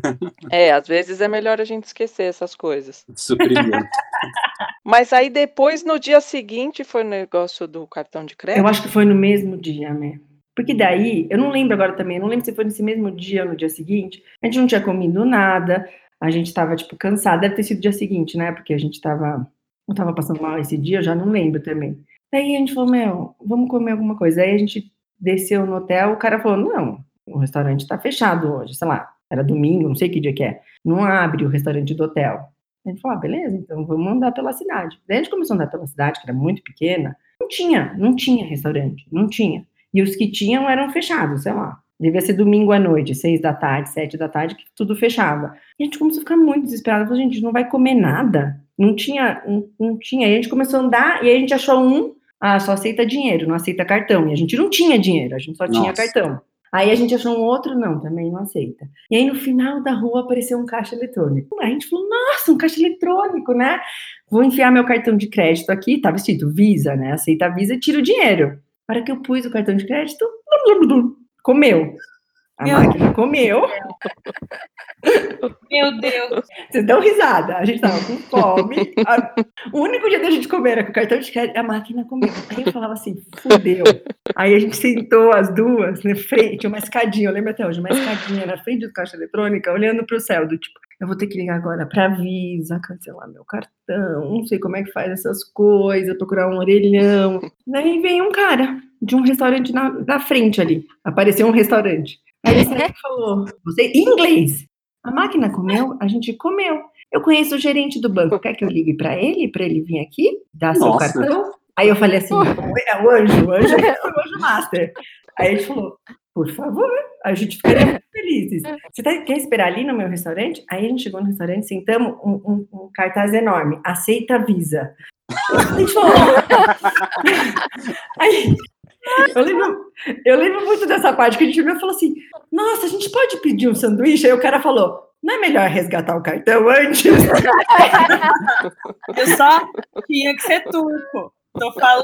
É, às vezes é melhor a gente esquecer essas coisas. Suprimento. Mas aí depois, no dia seguinte, foi o negócio do cartão de crédito? Eu acho que foi no mesmo dia, né? Porque daí, eu não lembro agora também, eu não lembro se foi nesse mesmo dia ou no dia seguinte. A gente não tinha comido nada, a gente tava, tipo, cansada. Deve ter sido o dia seguinte, né? Porque a gente tava. Eu tava passando mal esse dia, eu já não lembro também. Daí a gente falou, meu, vamos comer alguma coisa. Aí a gente desceu no hotel, o cara falou, não, o restaurante tá fechado hoje, sei lá, era domingo, não sei que dia que é. Não abre o restaurante do hotel. A gente falou, ah, beleza, então vamos andar pela cidade. Daí a gente começou a andar pela cidade, que era muito pequena. Não tinha, não tinha restaurante, não tinha. E os que tinham eram fechados, sei lá. Devia ser domingo à noite, seis da tarde, sete da tarde, que tudo fechava. E a gente começou a ficar muito desesperado. Falei, gente, não vai comer nada. Não tinha, não, não tinha. E a gente começou a andar e a gente achou um, ah, só aceita dinheiro, não aceita cartão. E a gente não tinha dinheiro, a gente só tinha Nossa. cartão. Aí a gente achou um outro, não, também não aceita. E aí no final da rua apareceu um caixa eletrônico. A gente falou, nossa, um caixa eletrônico, né? Vou enfiar meu cartão de crédito aqui, tava escrito Visa, né? Aceita a Visa e tira o dinheiro. Na hora que eu pus o cartão de crédito, blum, blum, blum, comeu. A Meu máquina comeu. Meu Deus. Vocês dão risada. A gente tava com fome. O único dia da gente comer era com o cartão de crédito, a máquina comeu. Aí eu falava assim, fudeu. Aí a gente sentou as duas na frente, tinha uma escadinha, eu lembro até hoje, uma escadinha na frente do caixa eletrônica, olhando pro céu, do tipo, eu vou ter que ligar agora pra Visa, cancelar meu cartão, não sei como é que faz essas coisas, procurar um orelhão. Daí veio um cara de um restaurante na, na frente ali. Apareceu um restaurante. Aí saiu e falou, você, em inglês. A máquina comeu, a gente comeu. Eu conheço o gerente do banco. Quer que eu ligue para ele, para ele vir aqui, dar seu Nossa. cartão? Aí eu falei assim: é o anjo, o anjo é o anjo master. Aí ele falou: por favor, a gente ficaria muito felizes. Você tá- quer esperar ali no meu restaurante? Aí a gente chegou no restaurante, sentamos um, um- um cartaz enorme: aceita Visa. A gente falou. Aí, eu lembro, eu lembro muito dessa parte que a gente viu e falou assim: Nossa, a gente pode pedir um sanduíche? Aí o cara falou: Não é melhor resgatar o cartão antes? Eu só tinha que ser turco. Tô falando.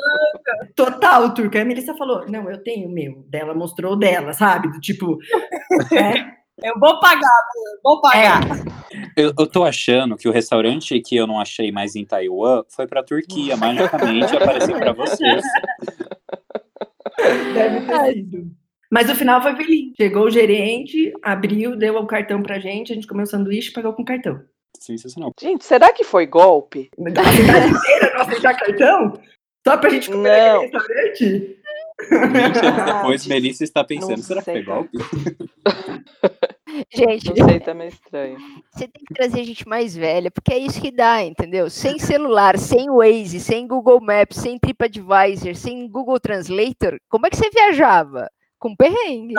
Total, turco. Aí a Melissa falou: Não, eu tenho o meu. Dela mostrou o dela, sabe? Do tipo. é, Eu vou pagar, vou pagar. Eu, eu tô achando que o restaurante que eu não achei mais em Taiwan foi pra Turquia, magicamente apareceu pra vocês. deve ter sido. Mas o final foi feliz. Chegou o gerente, abriu, deu o cartão pra gente, a gente comeu o sanduíche e pagou com cartão. Sensacional. Gente, será que foi golpe? A cidade inteira não aceitar cartão? Só pra gente comer Não. naquele restaurante? 20 anos Ah, depois, Melissa está pensando, não será que sei. foi golpe? Gente, Não sei, tá meio estranho. você tem que trazer gente mais velha, porque é isso que dá, entendeu? Sem celular, sem Waze, sem Google Maps, sem TripAdvisor, sem Google Translator, como é que você viajava? Com perrengue.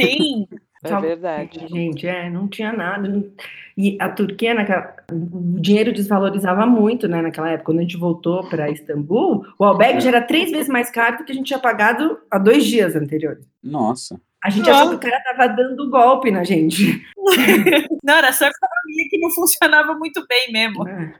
Sim. É verdade. Gente, é, não tinha nada. não- E a Turquia, naquela... o dinheiro desvalorizava muito, né, naquela época. Quando a gente voltou para Istambul, o albergue já era três vezes mais caro do que a gente tinha pagado há dois dias anteriores. Nossa. A gente achou que o cara tava dando golpe na gente. Não, era só economia que não funcionava muito bem mesmo. É.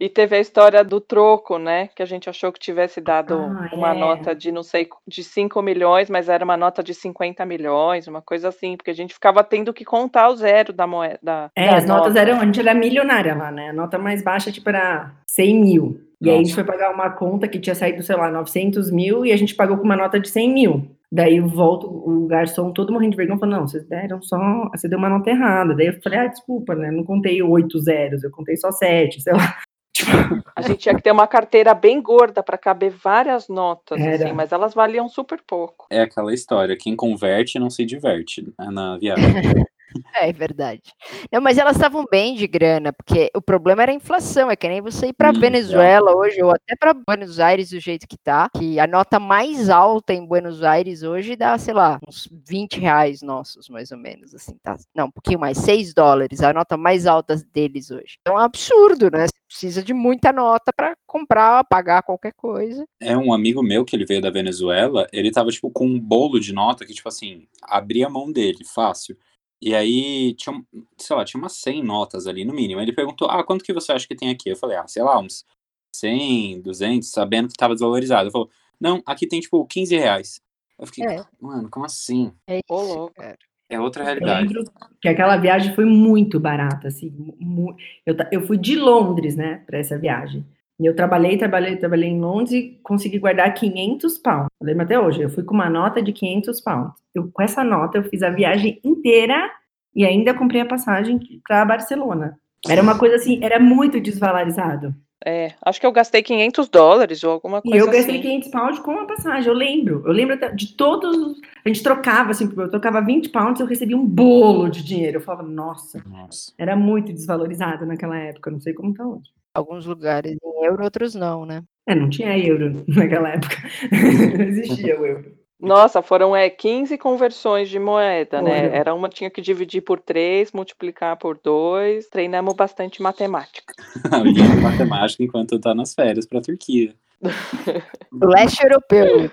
E teve a história do troco, né? Que a gente achou que tivesse dado Ah, uma é. nota de não sei de 5 milhões, mas era uma nota de 50 milhões, uma coisa assim, porque a gente ficava tendo que contar o zero da moeda. da- É, as notas nota. eram, a gente era milionária lá, né? A nota mais baixa, tipo, era 100 mil. E aí a gente Nossa. foi pagar uma conta que tinha saído, sei lá, 900 mil e a gente pagou com uma nota de 100 mil. Daí eu volto, o garçom todo morrendo de vergonha, falou, não, vocês deram só, você deu uma nota errada. Daí eu falei, ah, desculpa, né, não contei oito zeros, eu contei só sete, sei lá. A gente tinha que ter uma carteira bem gorda para caber várias notas, assim, mas elas valiam super pouco. É aquela história, quem converte não se diverte né, na viagem. É verdade. Não, mas elas estavam bem de grana, porque o problema era a inflação. É que nem você ir para Hum, Venezuela hoje, ou até para Buenos Aires do jeito que tá, que a nota mais alta em Buenos Aires hoje dá, sei lá, uns 20 reais nossos, mais ou menos, assim, tá? Não, um pouquinho mais, 6 dólares, a nota mais alta deles hoje. É um absurdo, né? Você precisa de muita nota para comprar, pagar qualquer coisa. É um amigo meu que ele veio da Venezuela, ele tava, tipo, com um bolo de nota que, tipo assim, abria a mão dele, fácil. E aí, tinha, sei lá, tinha umas 100 notas ali, no mínimo. Ele perguntou, ah, quanto que você acha que tem aqui? Eu falei, ah, sei lá, uns 100, 200, sabendo que tava desvalorizado. Ele falou, não, aqui tem, tipo, 15 reais. Eu fiquei, É. mano, como assim? É Ô, isso, louco. cara. É outra Eu realidade. lembro que aquela viagem foi muito barata, assim. mu- Eu, eu fui de Londres, né, para essa viagem. E eu trabalhei, trabalhei, trabalhei em Londres e consegui guardar 500 pounds. Eu lembro até hoje. Eu fui com uma nota de 500 pounds. Eu, com essa nota, eu fiz a viagem inteira e ainda comprei a passagem para Barcelona. Era uma coisa assim, era muito desvalorizado. É, acho que eu gastei 500 dólares ou alguma E coisa eu gastei assim. 500 pounds com a passagem, eu lembro. Eu lembro de todos. os- A gente trocava, assim, eu trocava 20 pounds e eu recebia um bolo de dinheiro. Eu falava, nossa, Nossa. era muito desvalorizado naquela época, não sei como tá hoje. Alguns lugares em euro, outros não, né? É, não tinha euro naquela época. não existia o euro. Nossa, foram é, 15 conversões de moeda, né? Foram. Era uma, tinha que dividir por 3, multiplicar por 2. Treinamos bastante matemática. Matemática enquanto tá nas férias pra Turquia. Leste europeu.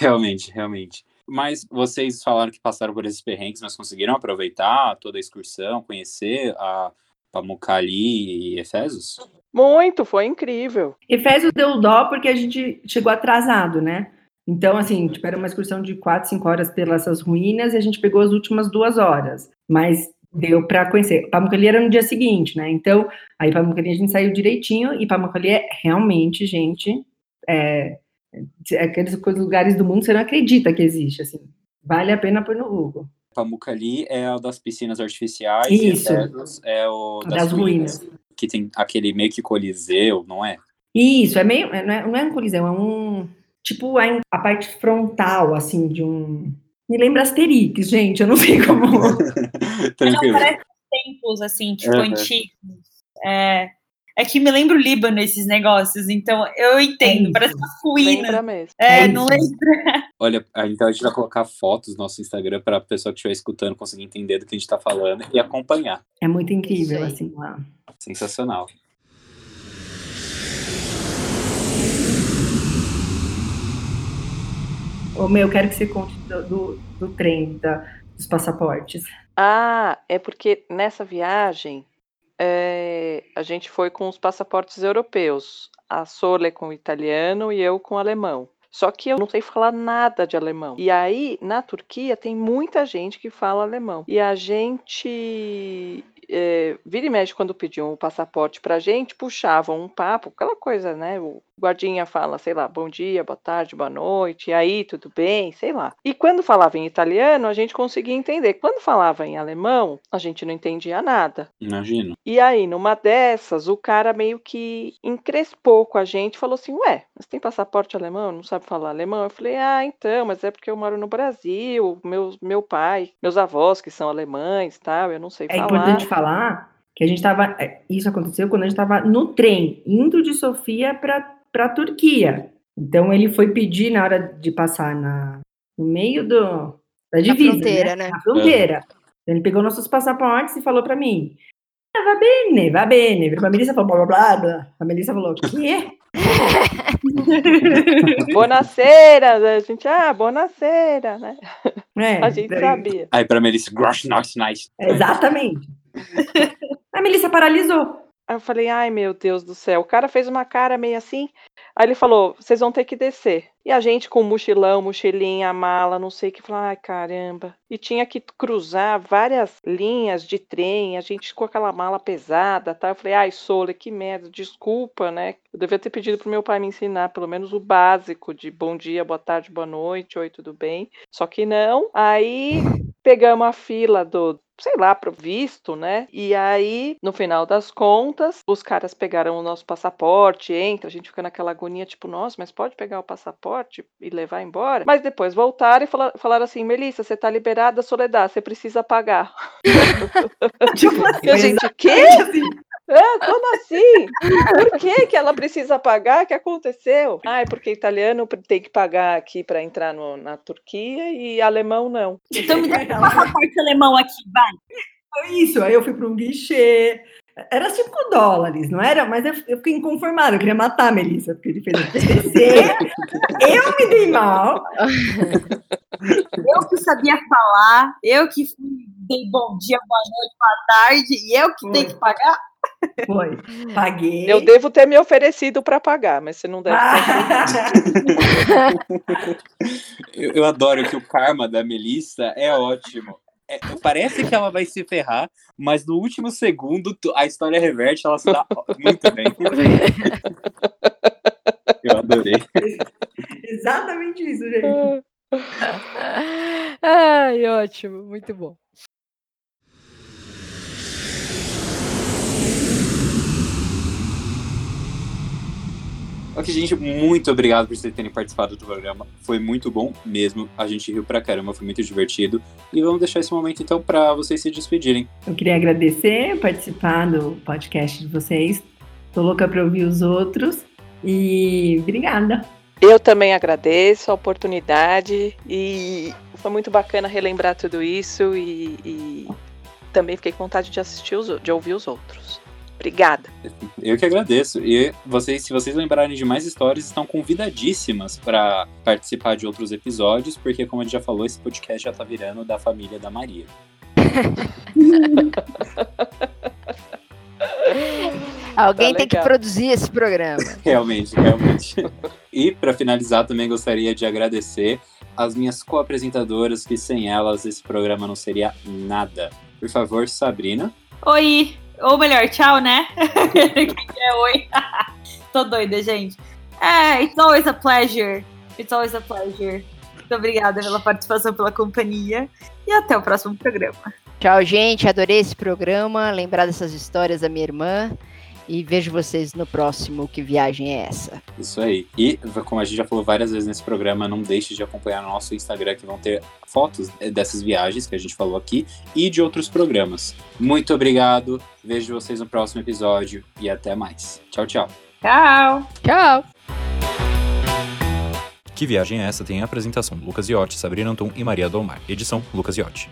Realmente, realmente. Mas vocês falaram que passaram por esses perrengues, mas conseguiram aproveitar toda a excursão, conhecer a Pamukkale e Efesos? Muito, foi incrível. Efésios deu dó porque a gente chegou atrasado, né? Então, assim, tipo, era uma excursão de 4, 5 horas pelas ruínas e a gente pegou as últimas duas horas. Mas deu para conhecer. Pamukkale era no dia seguinte, né? Então, aí Pamukkale a gente saiu direitinho e Pamukkale é realmente, gente, é, é aqueles lugares do mundo que você não acredita que existe, assim. Vale a pena pôr no Google. Pamukkale é o das piscinas artificiais Isso. e Efesos é o das, Das ruínas, ruínas. Que tem aquele meio que coliseu, não é? Isso, é meio. é- Não é, não é um coliseu, é um. Tipo a, a parte frontal, assim, de um. Me lembra Asterix, gente, eu não sei como. Tranquilo. parece templos, assim, tipo, Uhum. antigos. É, é que me lembra o Líbano, esses negócios, então eu entendo, isso. parece uma ruína. Lembra mesmo. É, É não isso. lembro. Olha, então a gente vai colocar fotos no nosso Instagram para a pessoa que estiver escutando conseguir entender do que a gente está falando e acompanhar. É muito incrível, aí. assim, lá. Sensacional. Ô, meu, eu quero que você conte do, do, do trem, da, dos passaportes. Ah, é porque nessa viagem é, a gente foi com os passaportes europeus. A Sole com o italiano e eu com o alemão. Só que eu não sei falar nada de alemão. E aí, na Turquia, tem muita gente que fala alemão. E a gente. É, vira e mexe quando pediam o passaporte pra gente, puxavam um papo, aquela coisa, né? O guardinha fala, sei lá, bom dia, boa tarde, boa noite, e aí, tudo bem, sei lá. E quando falava em italiano, a gente conseguia entender. Quando falava em alemão, a gente não entendia nada. Imagino. E aí, numa dessas, o cara meio que encrespou com a gente, falou assim: Ué, mas tem passaporte alemão? Não sabe falar alemão? Eu falei: Ah, então, mas é porque eu moro no Brasil, meu, meu pai, meus avós que são alemães tal, eu não sei É falar. Falar que a gente tava. é, Isso aconteceu quando a gente estava no trem, indo de Sofia para a Turquia. Então ele foi pedir na hora de passar na, no meio do, da divisa. fronteira, né? Na fronteira. Ele pegou nossos passaportes e falou para mim. Ah, va bene, va bene. A Melissa falou blá blá blá. blá. A Melissa falou, quê? Bonaceira, a gente, ah, bonaceira, né? É, A gente daí- sabia. Aí pra Melissa, gross, nice, nice. Exatamente. A Melissa paralisou. Aí eu falei, ai meu Deus do céu. O cara fez uma cara meio assim. Aí ele falou, vocês vão ter que descer. E a gente com mochilão, mochilinha, mala, não sei o que, falou, ai caramba. E tinha que cruzar várias linhas de trem, a gente com aquela mala pesada, tá? Eu falei, ai Sole, que merda, desculpa, né? Eu devia ter pedido pro meu pai me ensinar pelo menos o básico de bom dia, boa tarde, boa noite, oi, tudo bem? Só que não. Aí pegamos a fila do, sei lá, pro visto, né? E aí, no final das contas, os caras pegaram o nosso passaporte, entra, a gente fica naquela agonia, tipo, nossa, mas pode pegar o passaporte e levar embora? Mas depois voltaram e fala- falaram assim, Melissa, você tá liberada, Soledad, você precisa pagar. Tipo, a gente, quê? assim. Ah, como assim? Por que, que ela precisa pagar? O que aconteceu? Ah, é porque italiano tem que pagar aqui para entrar no- na Turquia e alemão não. Então me dá um passaporte alemão aqui, vai. Foi isso. Aí eu fui para um guichê. Era 5 dólares, não era? Mas eu, eu fiquei inconformada, eu queria matar a Melissa, porque ele fez acontecer. eu me dei mal. Eu que sabia falar, eu que dei bom dia, boa noite, boa tarde, e eu que tenho que pagar? Foi. Paguei. Eu devo ter me oferecido para pagar, mas você não deve ter. Ah, Eu, eu adoro que o karma da Melissa é ótimo. É, parece que ela vai se ferrar, mas no último segundo a história reverte, ela se dá muito bem. Eu adorei. Exatamente isso, gente. Ai, ótimo, muito bom. Ok, gente, muito obrigado por vocês terem participado do programa. Foi muito bom mesmo. A gente riu pra caramba, foi muito divertido. E vamos deixar esse momento então para vocês se despedirem. Eu queria agradecer participar do podcast de vocês. Tô louca para ouvir os outros. E obrigada. Eu também agradeço a oportunidade e foi muito bacana relembrar tudo isso e, e também fiquei com vontade de assistir os, de ouvir os outros. Obrigada. Eu que agradeço. E vocês, se vocês lembrarem de mais histórias, estão convidadíssimas para participar de outros episódios, porque como a gente já falou, esse podcast já tá virando da família da Maria. Alguém Tá tem que produzir esse programa. Realmente, realmente. e para finalizar, também gostaria de agradecer as minhas co-apresentadoras, que sem elas esse programa não seria nada. Por favor, Sabrina. Oi! Ou melhor, tchau, né? é oi. Tô doida, gente. É, it's always a pleasure. It's always a pleasure. Muito obrigada pela participação, pela companhia. E até o próximo programa. Tchau, gente. Adorei esse programa. Lembrar dessas histórias da minha irmã. E vejo vocês no próximo Que Viagem é Essa? Isso aí. E, como a gente já falou várias vezes nesse programa, não deixe de acompanhar no nosso Instagram, que vão ter fotos dessas viagens que a gente falou aqui e de outros programas. Muito obrigado. Vejo vocês no próximo episódio e até mais. Tchau, tchau. Tchau! Tchau! Que Viagem é essa? Tem a apresentação Lucas Iotti, Sabrina Anton e Maria Dolmar. Edição Lucas Iotti.